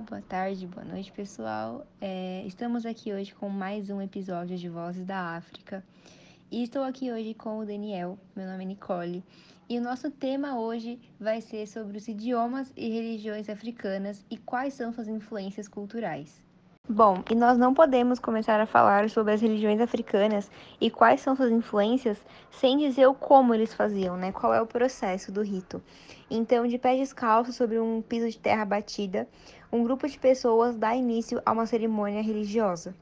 boa tarde, boa noite, pessoal. É, estamos aqui hoje com mais um episódio de Vozes da África. E estou aqui hoje com o Daniel, meu nome é Nicole. E o nosso tema hoje vai ser sobre os idiomas e religiões africanas e quais são suas influências culturais. Bom, e nós não podemos começar a falar sobre as religiões africanas e quais são suas influências sem dizer o como eles faziam, né? Qual é o processo do rito. Então, de pés descalços sobre um piso de terra batida, um grupo de pessoas dá início a uma cerimônia religiosa.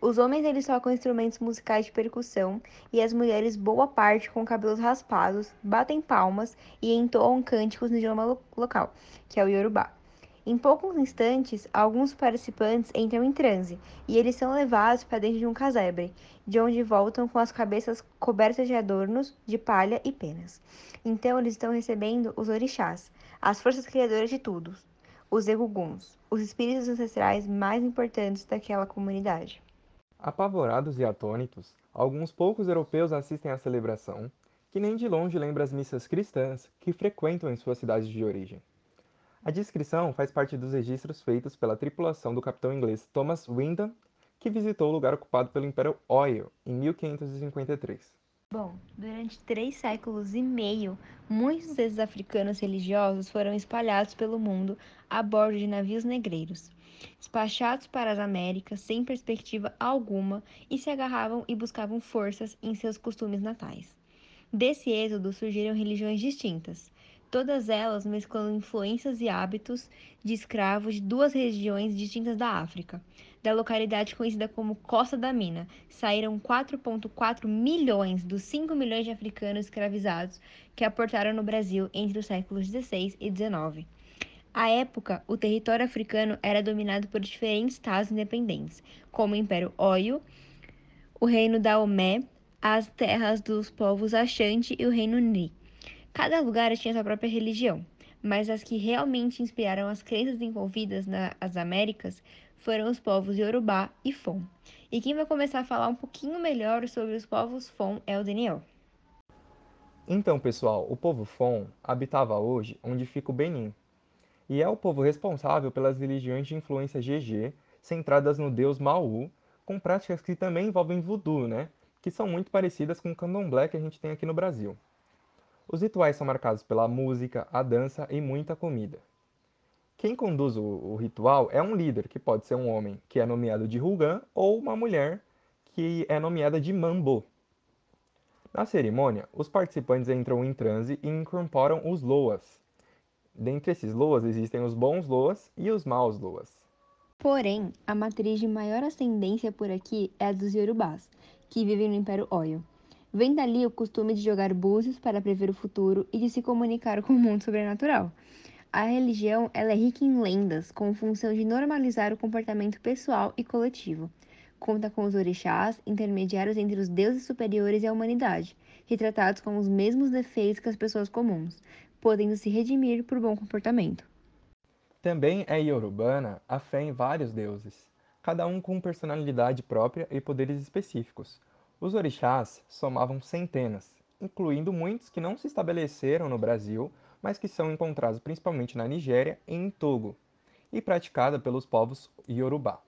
Os homens eles tocam instrumentos musicais de percussão e as mulheres, boa parte com cabelos raspados, batem palmas e entoam cânticos no idioma lo local, que é o Yorubá. Em poucos instantes, alguns participantes entram em transe e eles são levados para dentro de um casebre, de onde voltam com as cabeças cobertas de adornos de palha e penas. Então, eles estão recebendo os orixás, as forças criadoras de tudo, os eguguns, os espíritos ancestrais mais importantes daquela comunidade. Apavorados e atônitos, alguns poucos europeus assistem à celebração, que nem de longe lembra as missas cristãs que frequentam em suas cidades de origem. A descrição faz parte dos registros feitos pela tripulação do capitão inglês Thomas Windham, que visitou o lugar ocupado pelo Império Oyo em 1553. Bom, durante três séculos e meio, muitos desses africanos religiosos foram espalhados pelo mundo a bordo de navios negreiros, despachados para as Américas sem perspectiva alguma e se agarravam e buscavam forças em seus costumes natais. Desse êxodo surgiram religiões distintas, todas elas mesclando influências e hábitos de escravos de duas regiões distintas da África. Da localidade conhecida como Costa da Mina, saíram 4,4 milhões dos 5 milhões de africanos escravizados que aportaram no Brasil entre os séculos 16 e 19. À época, o território africano era dominado por diferentes estados independentes, como o Império Oyo, o Reino da Omé, as terras dos povos Ashanti e o Reino Ni. Cada lugar tinha sua própria religião, mas as que realmente inspiraram as crenças envolvidas nas Américas foram os povos Yorubá e Fon. E quem vai começar a falar um pouquinho melhor sobre os povos Fon é o Daniel. Então, pessoal, o povo Fon habitava hoje onde fica o Benin, e é o povo responsável pelas religiões de influência GG, centradas no deus Maú, com práticas que também envolvem voodoo, né? Que são muito parecidas com o candomblé que a gente tem aqui no Brasil. Os rituais são marcados pela música, a dança e muita comida. Quem conduz o, o, ritual é um líder, que pode ser um homem que é nomeado de Rugan ou uma mulher que é nomeada de Mambo. Na cerimônia, os participantes entram em transe e incorporam os loas. Dentre esses loas existem os bons loas e os maus loas. Porém, a matriz de maior ascendência por aqui é a dos Yorubás, que vivem no Império Oyo. Vem dali o costume de jogar búzios para prever o futuro e de se comunicar com o mundo sobrenatural. A religião ela é rica em lendas, com função de normalizar o comportamento pessoal e coletivo. Conta com os orixás, intermediários entre os deuses superiores e a humanidade, retratados com os mesmos defeitos que as pessoas comuns, podendo se redimir por bom comportamento. Também é iorubana a fé em vários deuses, cada um com personalidade própria e poderes específicos, os orixás somavam centenas, incluindo muitos que não se estabeleceram no Brasil, mas que são encontrados principalmente na Nigéria e em Togo, e praticada pelos povos Yorubá.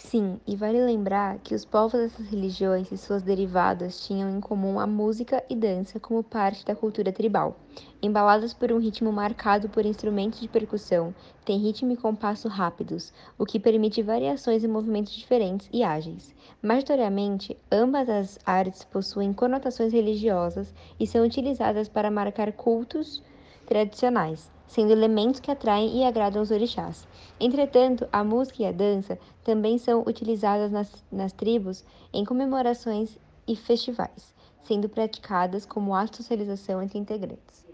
Sim, e vale lembrar que os povos dessas religiões e suas derivadas tinham em comum a música e dança como parte da cultura tribal. Embaladas por um ritmo marcado por instrumentos de percussão, têm ritmo e compasso rápidos, o que permite variações em movimentos diferentes e ágeis. Majoritariamente, ambas as artes possuem conotações religiosas e são utilizadas para marcar cultos tradicionais, sendo elementos que atraem e agradam os orixás. Entretanto, a música e a dança também são utilizadas nas, nas tribos em comemorações e festivais, sendo praticadas como de socialização entre integrantes.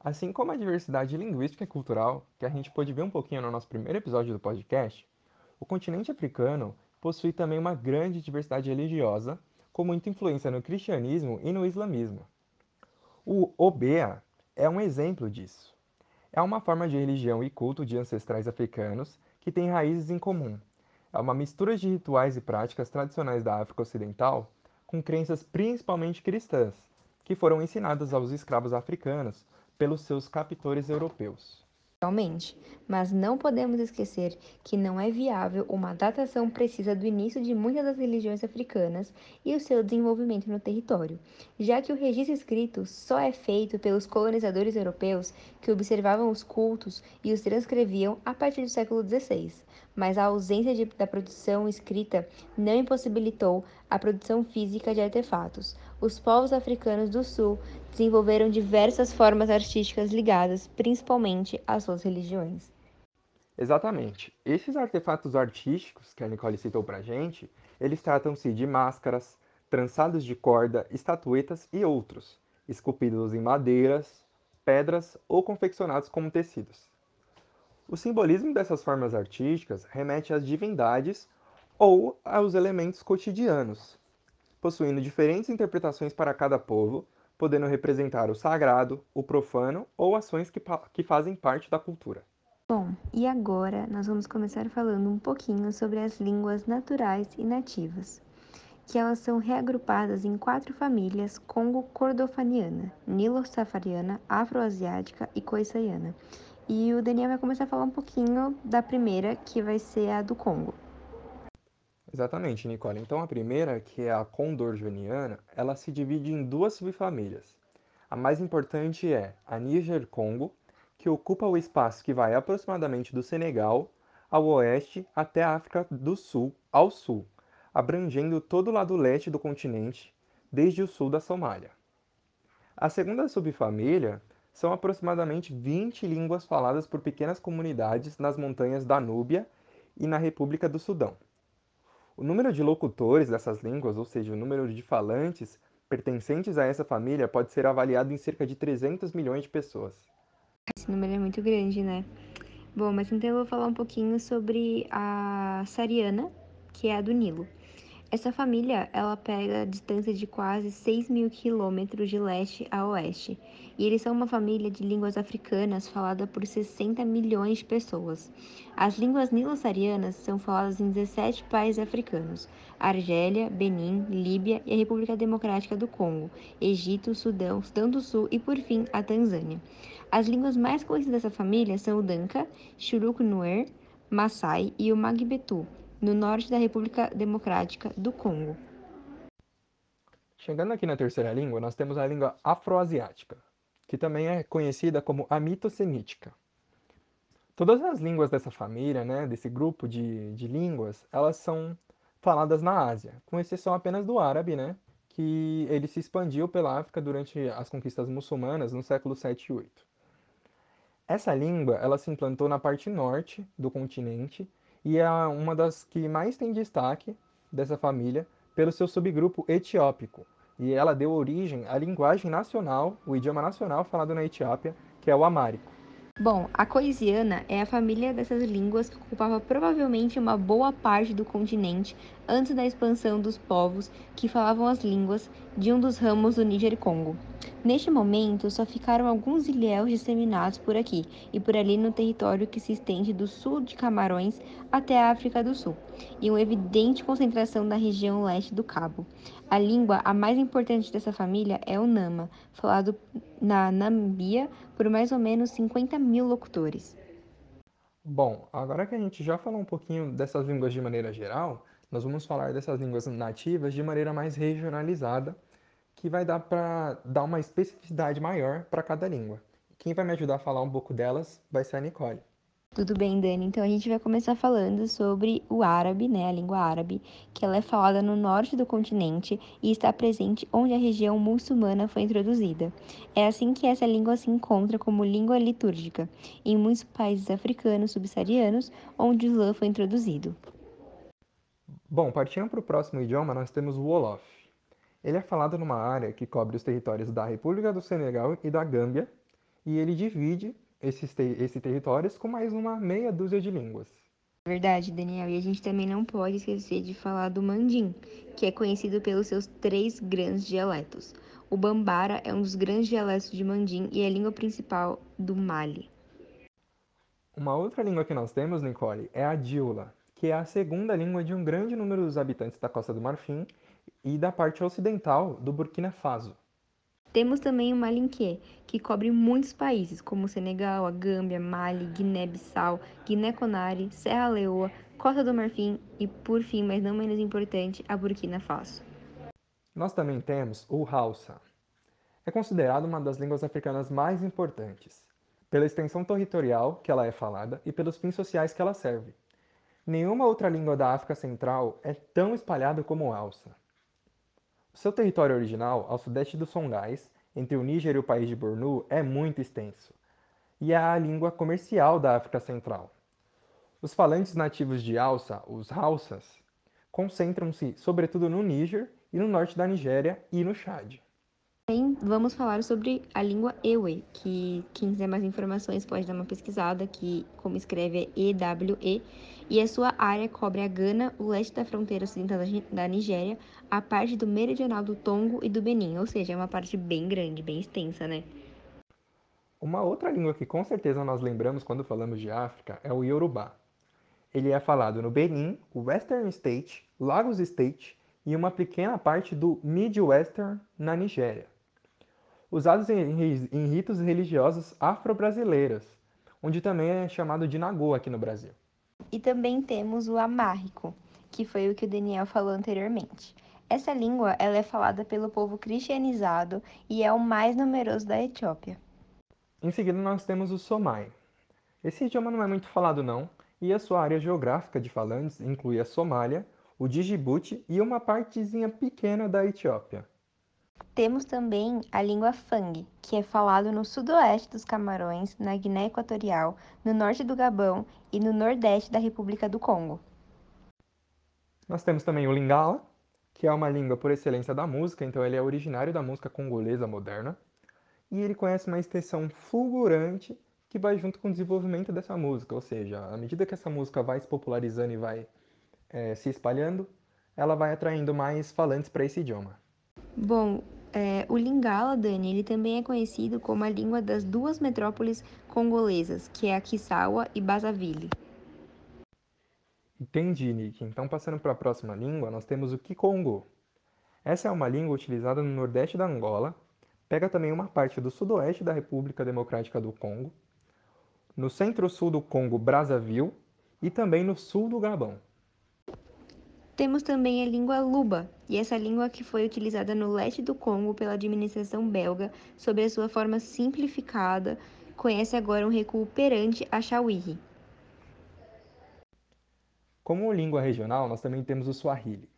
Assim como a diversidade linguística e cultural, que a gente pôde ver um pouquinho no nosso primeiro episódio do podcast, o continente africano possui também uma grande diversidade religiosa, com muita influência no cristianismo e no islamismo. O Obea é um exemplo disso. É uma forma de religião e culto de ancestrais africanos que tem raízes em comum. É uma mistura de rituais e práticas tradicionais da África Ocidental com crenças principalmente cristãs, que foram ensinadas aos escravos africanos pelos seus captores europeus. Mas não podemos esquecer que não é viável uma datação precisa do início de muitas das religiões africanas e o seu desenvolvimento no território, já que o registro escrito só é feito pelos colonizadores europeus que observavam os cultos e os transcreviam a partir do século XVI. Mas a ausência de, da produção escrita não impossibilitou a produção física de artefatos. Os povos africanos do sul desenvolveram diversas formas artísticas ligadas principalmente às suas religiões. Exatamente. Esses artefatos artísticos que a Nicole citou pra gente, eles tratam-se de máscaras, trançados de corda, estatuetas e outros, esculpidos em madeiras, pedras ou confeccionados como tecidos. O simbolismo dessas formas artísticas remete às divindades ou aos elementos cotidianos, possuindo diferentes interpretações para cada povo, podendo representar o sagrado, o profano ou ações que, que fazem parte da cultura. Bom, e agora nós vamos começar falando um pouquinho sobre as línguas naturais e nativas, que elas são reagrupadas em quatro famílias congo-cordofaniana, nilo-safariana, afroasiática e coissaiana. E o Daniel vai começar a falar um pouquinho da primeira, que vai ser a do Congo. Exatamente, Nicole. Então a primeira, que é a condorjoniana, ela se divide em duas subfamílias. A mais importante é a Níger-Congo, que ocupa o espaço que vai aproximadamente do Senegal ao oeste até a África do Sul ao sul, abrangendo todo o lado leste do continente, desde o sul da Somália. A segunda subfamília são aproximadamente 20 línguas faladas por pequenas comunidades nas montanhas da Núbia e na República do Sudão. O número de locutores dessas línguas, ou seja, o número de falantes pertencentes a essa família, pode ser avaliado em cerca de 300 milhões de pessoas. Esse número é muito grande, né? Bom, mas então eu vou falar um pouquinho sobre a Sariana, que é a do Nilo. Essa família, ela pega a distância de quase 6 mil quilômetros de leste a oeste. E eles são uma família de línguas africanas falada por 60 milhões de pessoas. As línguas nilo-sarianas são faladas em 17 países africanos. Argélia, Benin, Líbia e a República Democrática do Congo, Egito, Sudão, Sudão do Sul e, por fim, a Tanzânia. As línguas mais conhecidas dessa família são o Danka, Churuk-Nuer, Maasai e o Magbetu, no norte da República Democrática do Congo. Chegando aqui na terceira língua, nós temos a língua afroasiática, que também é conhecida como a mitosemítica. Todas as línguas dessa família, né, desse grupo de, de línguas, elas são faladas na Ásia, com exceção apenas do árabe, né, que ele se expandiu pela África durante as conquistas muçulmanas no século 7 e 8. Essa língua ela se implantou na parte norte do continente e é uma das que mais tem destaque dessa família pelo seu subgrupo etiópico. E ela deu origem à linguagem nacional, o idioma nacional falado na Etiópia, que é o amárico. Bom, a coisiana é a família dessas línguas que ocupava provavelmente uma boa parte do continente antes da expansão dos povos que falavam as línguas de um dos ramos do Níger-Congo. Neste momento, só ficaram alguns ilhéus disseminados por aqui e por ali no território que se estende do sul de Camarões até a África do Sul, e uma evidente concentração da região leste do Cabo. A língua a mais importante dessa família é o Nama, falado na Namíbia por mais ou menos 50 mil locutores. Bom, agora que a gente já falou um pouquinho dessas línguas de maneira geral, nós vamos falar dessas línguas nativas de maneira mais regionalizada, que vai dar para dar uma especificidade maior para cada língua. Quem vai me ajudar a falar um pouco delas vai ser a Nicole. Tudo bem, Dani. Então a gente vai começar falando sobre o árabe, né, a língua árabe, que ela é falada no norte do continente e está presente onde a região muçulmana foi introduzida. É assim que essa língua se encontra como língua litúrgica em muitos países africanos subsaarianos onde o Islã foi introduzido. Bom, partindo para o próximo idioma, nós temos o Wolof. Ele é falado numa área que cobre os territórios da República do Senegal e da Gâmbia, e ele divide esses, ter esses territórios com mais uma meia dúzia de línguas. Verdade, Daniel. E a gente também não pode esquecer de falar do mandim, que é conhecido pelos seus três grandes dialetos. O bambara é um dos grandes dialetos de mandim e é a língua principal do Mali. Uma outra língua que nós temos, Nicole, é a Dioula, que é a segunda língua de um grande número dos habitantes da Costa do Marfim e da parte ocidental do Burkina Faso. Temos também o Malinquê, que cobre muitos países, como Senegal, a Gâmbia, Mali, Guiné-Bissau, Guiné-Conakry, Serra Leoa, Costa do Marfim e, por fim, mas não menos importante, a Burkina Faso. Nós também temos o Hausa. É considerado uma das línguas africanas mais importantes, pela extensão territorial que ela é falada e pelos fins sociais que ela serve. Nenhuma outra língua da África Central é tão espalhada como o Hausa. Seu território original, ao sudeste do Songás, entre o Níger e o país de Bornu, é muito extenso, e é a língua comercial da África Central. Os falantes nativos de Hausa, os Hausas, concentram-se sobretudo no Níger e no norte da Nigéria e no Chad. Também vamos falar sobre a língua Ewe, que quem quiser mais informações pode dar uma pesquisada, que como escreve é E-W-E, e a sua área cobre a Gana, o leste da fronteira ocidental da Nigéria, a parte do meridional do Tongo e do Benin, ou seja, é uma parte bem grande, bem extensa, né? Uma outra língua que com certeza nós lembramos quando falamos de África é o Yorubá. Ele é falado no Benin, Western State, Lagos State e uma pequena parte do Midwestern na Nigéria usados em, em ritos religiosos afro-brasileiros, onde também é chamado de Nagô aqui no Brasil. E também temos o amárrico, que foi o que o Daniel falou anteriormente. Essa língua ela é falada pelo povo cristianizado e é o mais numeroso da Etiópia. Em seguida nós temos o Somai. Esse idioma não é muito falado não, e a sua área geográfica de falantes inclui a Somália, o Djibouti e uma partezinha pequena da Etiópia. Temos também a língua Fang, que é falado no sudoeste dos Camarões, na Guiné Equatorial, no norte do Gabão e no nordeste da República do Congo. Nós temos também o Lingala, que é uma língua por excelência da música, então ele é originário da música congolesa moderna, e ele conhece uma extensão fulgurante que vai junto com o desenvolvimento dessa música, ou seja, à medida que essa música vai se popularizando e vai é, se espalhando, ela vai atraindo mais falantes para esse idioma. Bom, é, o Lingala, Dani, ele também é conhecido como a língua das duas metrópoles congolesas, que é a Kissawa e Brazzaville. Entendi, Nick. Então, passando para a próxima língua, nós temos o Kikongo. Essa é uma língua utilizada no nordeste da Angola, pega também uma parte do sudoeste da República Democrática do Congo, no centro-sul do Congo, Brazzaville, e também no sul do Gabão. Temos também a língua Luba, e essa língua que foi utilizada no leste do Congo pela administração belga sob a sua forma simplificada, conhece agora um recuo perante a Shawiri. Como língua regional, nós também temos o Swahili.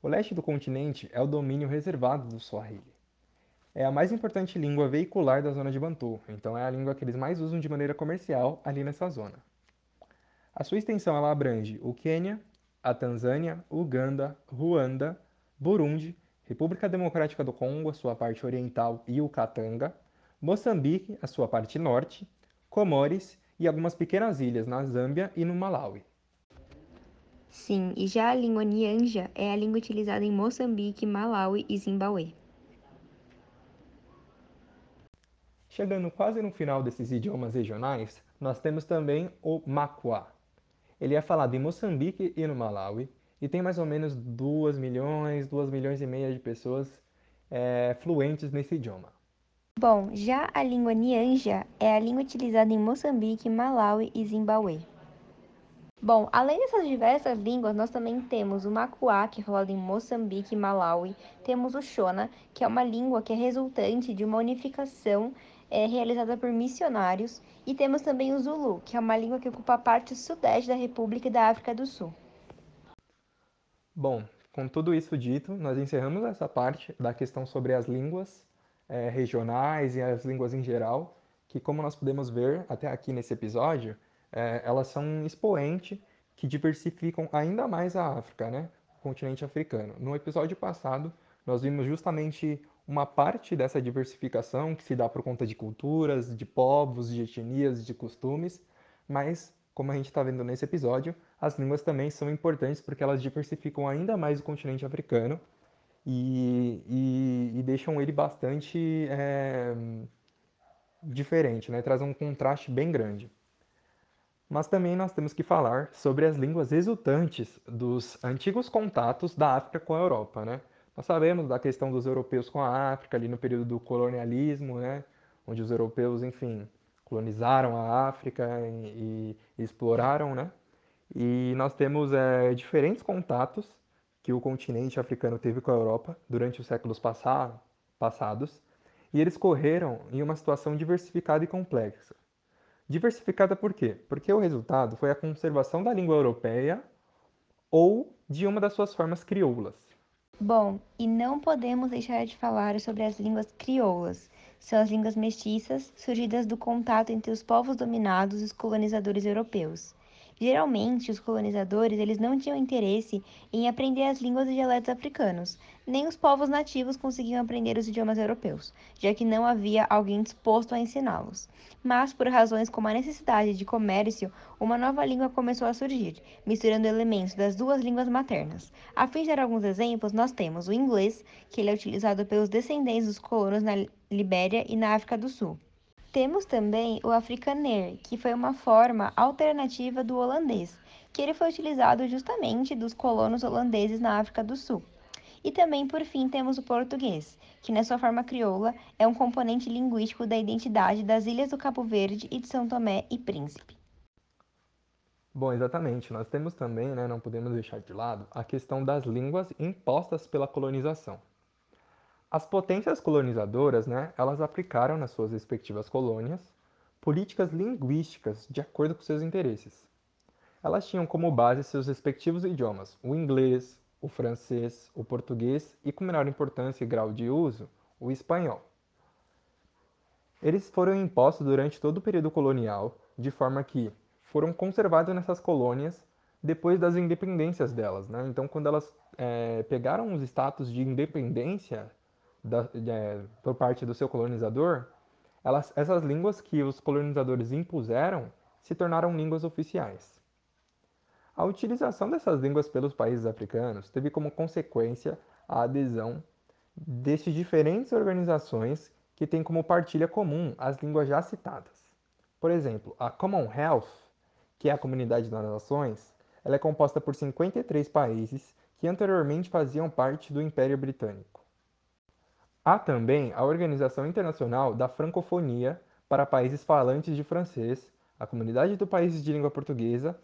O leste do continente é o domínio reservado do Swahili. É a mais importante língua veicular da zona de Bantu, então é a língua que eles mais usam de maneira comercial ali nessa zona. A sua extensão ela abrange o Quênia, a Tanzânia, Uganda, Ruanda, Burundi, República Democrática do Congo, a sua parte oriental e o Katanga, Moçambique, a sua parte norte, Comores e algumas pequenas ilhas na Zâmbia e no Malawi. Sim, e já a língua Nyanja é a língua utilizada em Moçambique, Malawi e Zimbabue. Chegando quase no final desses idiomas regionais, nós temos também o Makwa, ele é falado em Moçambique e no Malawi e tem mais ou menos 2 milhões, 2 milhões e meia de pessoas é, fluentes nesse idioma. Bom, já a língua Nyanja é a língua utilizada em Moçambique, Malawi e Zimbabue. Bom, além dessas diversas línguas, nós também temos o Makuá, que é falado em Moçambique e Malawi, temos o Shona, que é uma língua que é resultante de uma unificação é, realizada por missionários, e temos também o Zulu, que é uma língua que ocupa a parte sudeste da República e da África do Sul. Bom, com tudo isso dito, nós encerramos essa parte da questão sobre as línguas é, regionais e as línguas em geral, que como nós podemos ver até aqui nesse episódio, é, elas são um expoente que diversificam ainda mais a África, né? o continente africano. No episódio passado, nós vimos justamente uma parte dessa diversificação que se dá por conta de culturas, de povos, de etnias, de costumes, mas, como a gente está vendo nesse episódio, as línguas também são importantes porque elas diversificam ainda mais o continente africano e, e, e deixam ele bastante é, diferente, né? traz um contraste bem grande. Mas também nós temos que falar sobre as línguas resultantes dos antigos contatos da África com a Europa. Né? Nós sabemos da questão dos europeus com a África ali no período do colonialismo, né? onde os europeus, enfim, colonizaram a África e, e exploraram, né? E nós temos é, diferentes contatos que o continente africano teve com a Europa durante os séculos passar, passados, e eles correram em uma situação diversificada e complexa. Diversificada por quê? Porque o resultado foi a conservação da língua europeia ou de uma das suas formas crioulas. Bom, e não podemos deixar de falar sobre as línguas crioulas. São as línguas mestiças surgidas do contato entre os povos dominados e os colonizadores europeus. Geralmente, os colonizadores eles não tinham interesse em aprender as línguas e dialetos africanos, nem os povos nativos conseguiam aprender os idiomas europeus, já que não havia alguém disposto a ensiná-los. Mas, por razões como a necessidade de comércio, uma nova língua começou a surgir, misturando elementos das duas línguas maternas. A fim de dar alguns exemplos, nós temos o inglês, que ele é utilizado pelos descendentes dos colonos na Libéria e na África do Sul. Temos também o afrikaner, que foi uma forma alternativa do holandês, que ele foi utilizado justamente dos colonos holandeses na África do Sul. E também, por fim, temos o português, que na sua forma crioula é um componente linguístico da identidade das ilhas do Cabo Verde e de São Tomé e Príncipe. Bom, exatamente. Nós temos também, né, não podemos deixar de lado, a questão das línguas impostas pela colonização. As potências colonizadoras, né, elas aplicaram nas suas respectivas colônias políticas linguísticas de acordo com seus interesses. Elas tinham como base seus respectivos idiomas, o inglês, o francês, o português e, com menor importância e grau de uso, o espanhol. Eles foram impostos durante todo o período colonial, de forma que foram conservados nessas colônias depois das independências delas. Né? Então, quando elas é, pegaram os status de independência, da, é, por parte do seu colonizador, elas, essas línguas que os colonizadores impuseram se tornaram línguas oficiais. A utilização dessas línguas pelos países africanos teve como consequência a adesão destes diferentes organizações que têm como partilha comum as línguas já citadas. Por exemplo, a Commonwealth, que é a Comunidade das Nações, ela é composta por 53 países que anteriormente faziam parte do Império Britânico. Há também a Organização Internacional da Francofonia para países falantes de francês, a Comunidade de Países de Língua Portuguesa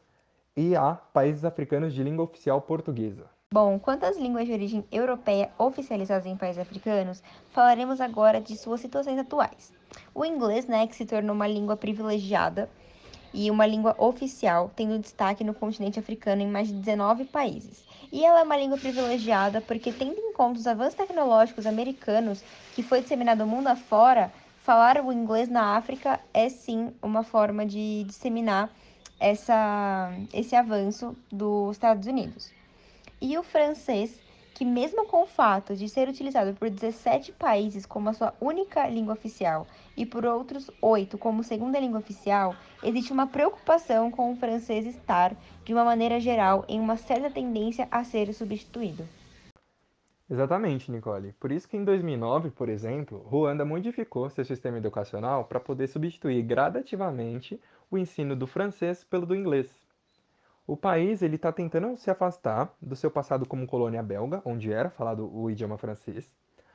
e a Países Africanos de Língua Oficial Portuguesa. Bom, quanto às línguas de origem europeia oficializadas em países africanos, falaremos agora de suas situações atuais. O inglês, né, que se tornou uma língua privilegiada e uma língua oficial, tendo destaque no continente africano em mais de 19 países. E ela é uma língua privilegiada porque, tendo em conta os avanços tecnológicos americanos que foi disseminado o mundo afora, falar o inglês na África é sim uma forma de disseminar essa, esse avanço dos Estados Unidos. E o francês que, mesmo com o fato de ser utilizado por 17 países como a sua única língua oficial e por outros oito como segunda língua oficial, existe uma preocupação com o francês estar, de uma maneira geral, em uma certa tendência a ser substituído. Exatamente, Nicole. Por isso que em 2009, por exemplo, Ruanda modificou seu sistema educacional para poder substituir gradativamente o ensino do francês pelo do inglês. O país ele está tentando se afastar do seu passado como colônia belga, onde era falado o idioma francês,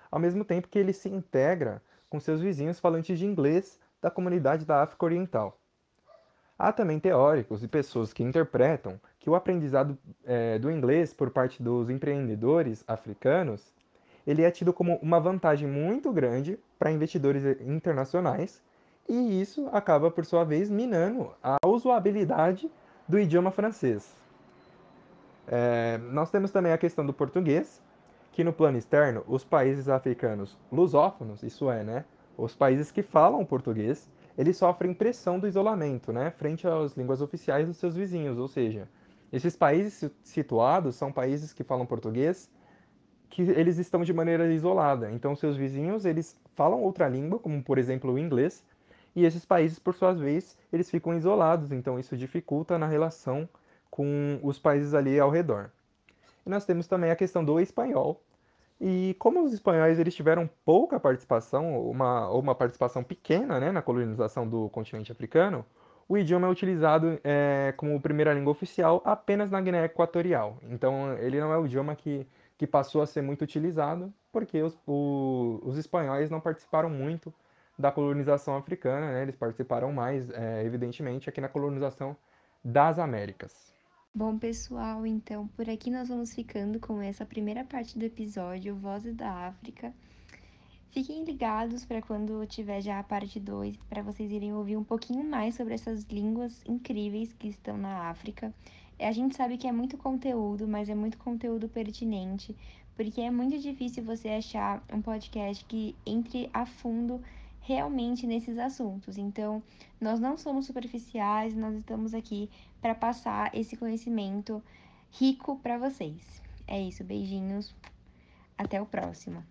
ao mesmo tempo que ele se integra com seus vizinhos falantes de inglês da comunidade da África Oriental. Há também teóricos e pessoas que interpretam que o aprendizado é, do inglês por parte dos empreendedores africanos ele é tido como uma vantagem muito grande para investidores internacionais e isso acaba, por sua vez, minando a usabilidade do idioma francês. É, nós temos também a questão do português, que no plano externo, os países africanos lusófonos, isso é, né, os países que falam português, eles sofrem pressão do isolamento, né, frente às línguas oficiais dos seus vizinhos, ou seja, esses países situados são países que falam português, que eles estão de maneira isolada. Então, seus vizinhos, eles falam outra língua, como por exemplo o inglês, e esses países, por sua vez, eles ficam isolados, então isso dificulta na relação com os países ali ao redor. E nós temos também a questão do espanhol. E como os espanhóis eles tiveram pouca participação, uma, ou uma participação pequena né, na colonização do continente africano, o idioma é utilizado é, como primeira língua oficial apenas na Guiné Equatorial. Então ele não é o idioma que que passou a ser muito utilizado porque os, o, os espanhóis não participaram muito da colonização africana, né? eles participaram mais, é, evidentemente, aqui na colonização das Américas. Bom, pessoal, então por aqui nós vamos ficando com essa primeira parte do episódio Vozes da África. Fiquem ligados para quando tiver já a parte 2, para vocês irem ouvir um pouquinho mais sobre essas línguas incríveis que estão na África. A gente sabe que é muito conteúdo, mas é muito conteúdo pertinente, porque é muito difícil você achar um podcast que entre a fundo realmente nesses assuntos. Então, nós não somos superficiais, nós estamos aqui para passar esse conhecimento rico para vocês. É isso, beijinhos. Até o próximo.